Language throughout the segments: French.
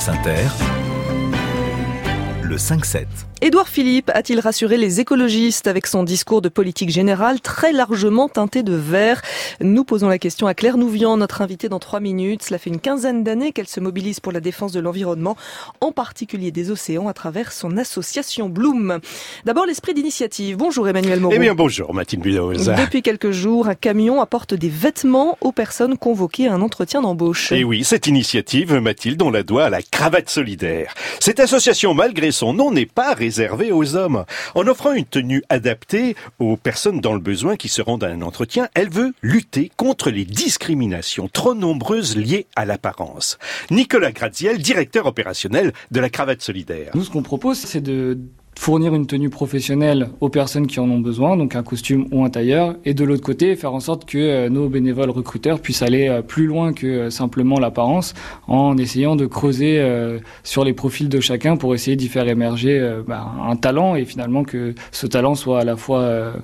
Le 5-7. Édouard Philippe a-t-il rassuré les écologistes avec son discours de politique générale très largement teinté de vert? Nous posons la question à Claire Nouvian, notre invitée dans trois minutes. Cela fait une quinzaine d'années qu'elle se mobilise pour la défense de l'environnement, en particulier des océans, à travers son association Bloom. D'abord, l'esprit d'initiative. Bonjour Emmanuel Moreau. Eh bien, bonjour Mathilde Buloz. Depuis quelques jours, un camion apporte des vêtements aux personnes convoquées à un entretien d'embauche. Et oui, cette initiative, Mathilde, on la doit à la cravate solidaire. Cette association, malgré son nom, n'est pas réservé aux hommes. En offrant une tenue adaptée aux personnes dans le besoin qui se rendent à un entretien, elle veut lutter contre les discriminations trop nombreuses liées à l'apparence. Nicolas Graziel, directeur opérationnel de la cravate solidaire. Nous, ce qu'on propose, c'est de fournir une tenue professionnelle aux personnes qui en ont besoin, donc un costume ou un tailleur, et de l'autre côté, faire en sorte que euh, nos bénévoles recruteurs puissent aller euh, plus loin que euh, simplement l'apparence, en essayant de creuser sur les profils de chacun pour essayer d'y faire émerger bah, un talent, et finalement que ce talent soit à la fois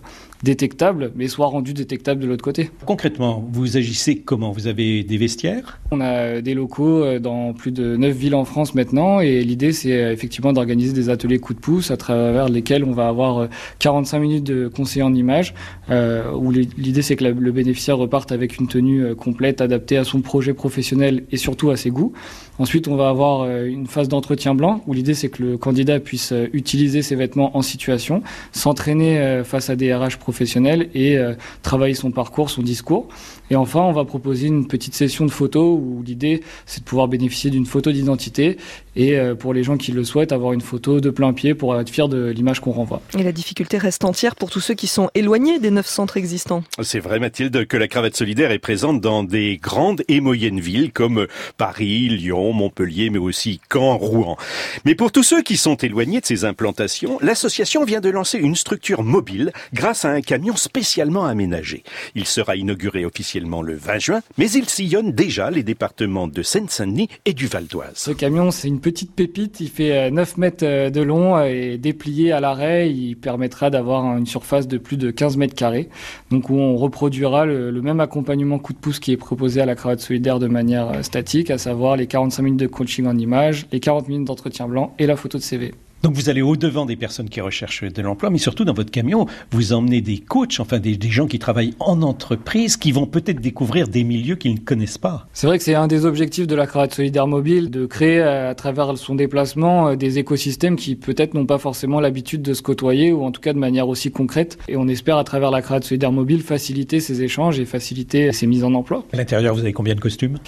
détectable, mais soit rendu détectable de l'autre côté. Concrètement, vous agissez comment? Vous avez des vestiaires? On a des locaux euh, dans plus de 9 villes en France maintenant, et l'idée c'est euh, effectivement d'organiser des ateliers coup de pouce à travers lesquels on va avoir 45 euh, minutes de conseil en images, euh, où l'idée c'est que le bénéficiaire reparte avec une tenue complète adaptée à son projet professionnel et surtout à ses goûts. Ensuite, on va avoir une phase d'entretien blanc, où l'idée c'est que le candidat puisse utiliser ses vêtements en situation, s'entraîner face à des RH professionnel et euh, travailler son parcours, son discours. Et enfin, on va proposer une petite session de photos où l'idée, c'est de pouvoir bénéficier d'une photo d'identité et euh, pour les gens qui le souhaitent, avoir une photo de plein pied pour être fier de l'image qu'on renvoie. Et la difficulté reste entière pour tous ceux qui sont éloignés des neuf centres existants. C'est vrai, Mathilde, que la cravate solidaire est présente dans des grandes et moyennes villes comme Paris, Lyon, Montpellier, mais aussi Caen, Rouen. Mais pour tous ceux qui sont éloignés de ces implantations, l'association vient de lancer une structure mobile grâce à un camion spécialement aménagé. Il sera inauguré officiellement le 20 juin, mais il sillonne déjà les départements de Seine-Saint-Denis et du Val d'Oise. Ce camion, c'est une petite pépite. Il fait 9 euh, mètres euh, de long et déplié à l'arrêt, il permettra d'avoir une surface de plus de 15 mètres carrés. Donc on reproduira le, même accompagnement coup de pouce qui est proposé à la cravate solidaire de manière euh, statique, à savoir les 45 minutes de coaching en images, les 40 minutes d'entretien blanc et la photo de CV. Donc vous allez au-devant des personnes qui recherchent de l'emploi, mais surtout dans votre camion, vous emmenez des coachs, enfin des, gens qui travaillent en entreprise, qui vont peut-être découvrir des milieux qu'ils ne connaissent pas. C'est vrai que c'est un des objectifs de la cravate solidaire mobile, de créer à travers son déplacement euh, des écosystèmes qui peut-être n'ont pas forcément l'habitude de se côtoyer, ou en tout cas de manière aussi concrète. Et on espère à travers la cravate solidaire mobile faciliter ces échanges et faciliter ces mises en emploi. À l'intérieur, vous avez combien de costumes?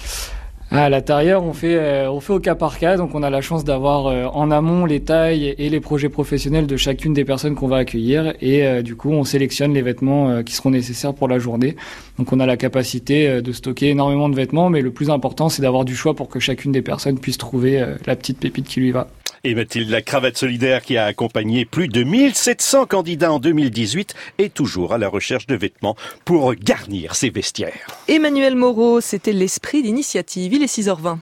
À l'intérieur, on fait euh, on fait au cas par cas, donc on a la chance d'avoir euh, en amont les tailles et les projets professionnels de chacune des personnes qu'on va accueillir, et euh, du coup on sélectionne les vêtements qui seront nécessaires pour la journée. Donc on a la capacité de stocker énormément de vêtements, mais le plus important c'est d'avoir du choix pour que chacune des personnes puisse trouver la petite pépite qui lui va. Et Mathilde, la cravate solidaire qui a accompagné plus de 1700 candidats en 2018 est toujours à la recherche de vêtements pour garnir ses vestiaires. Emmanuel Moreau, c'était l'esprit d'initiative. Il est 6h20.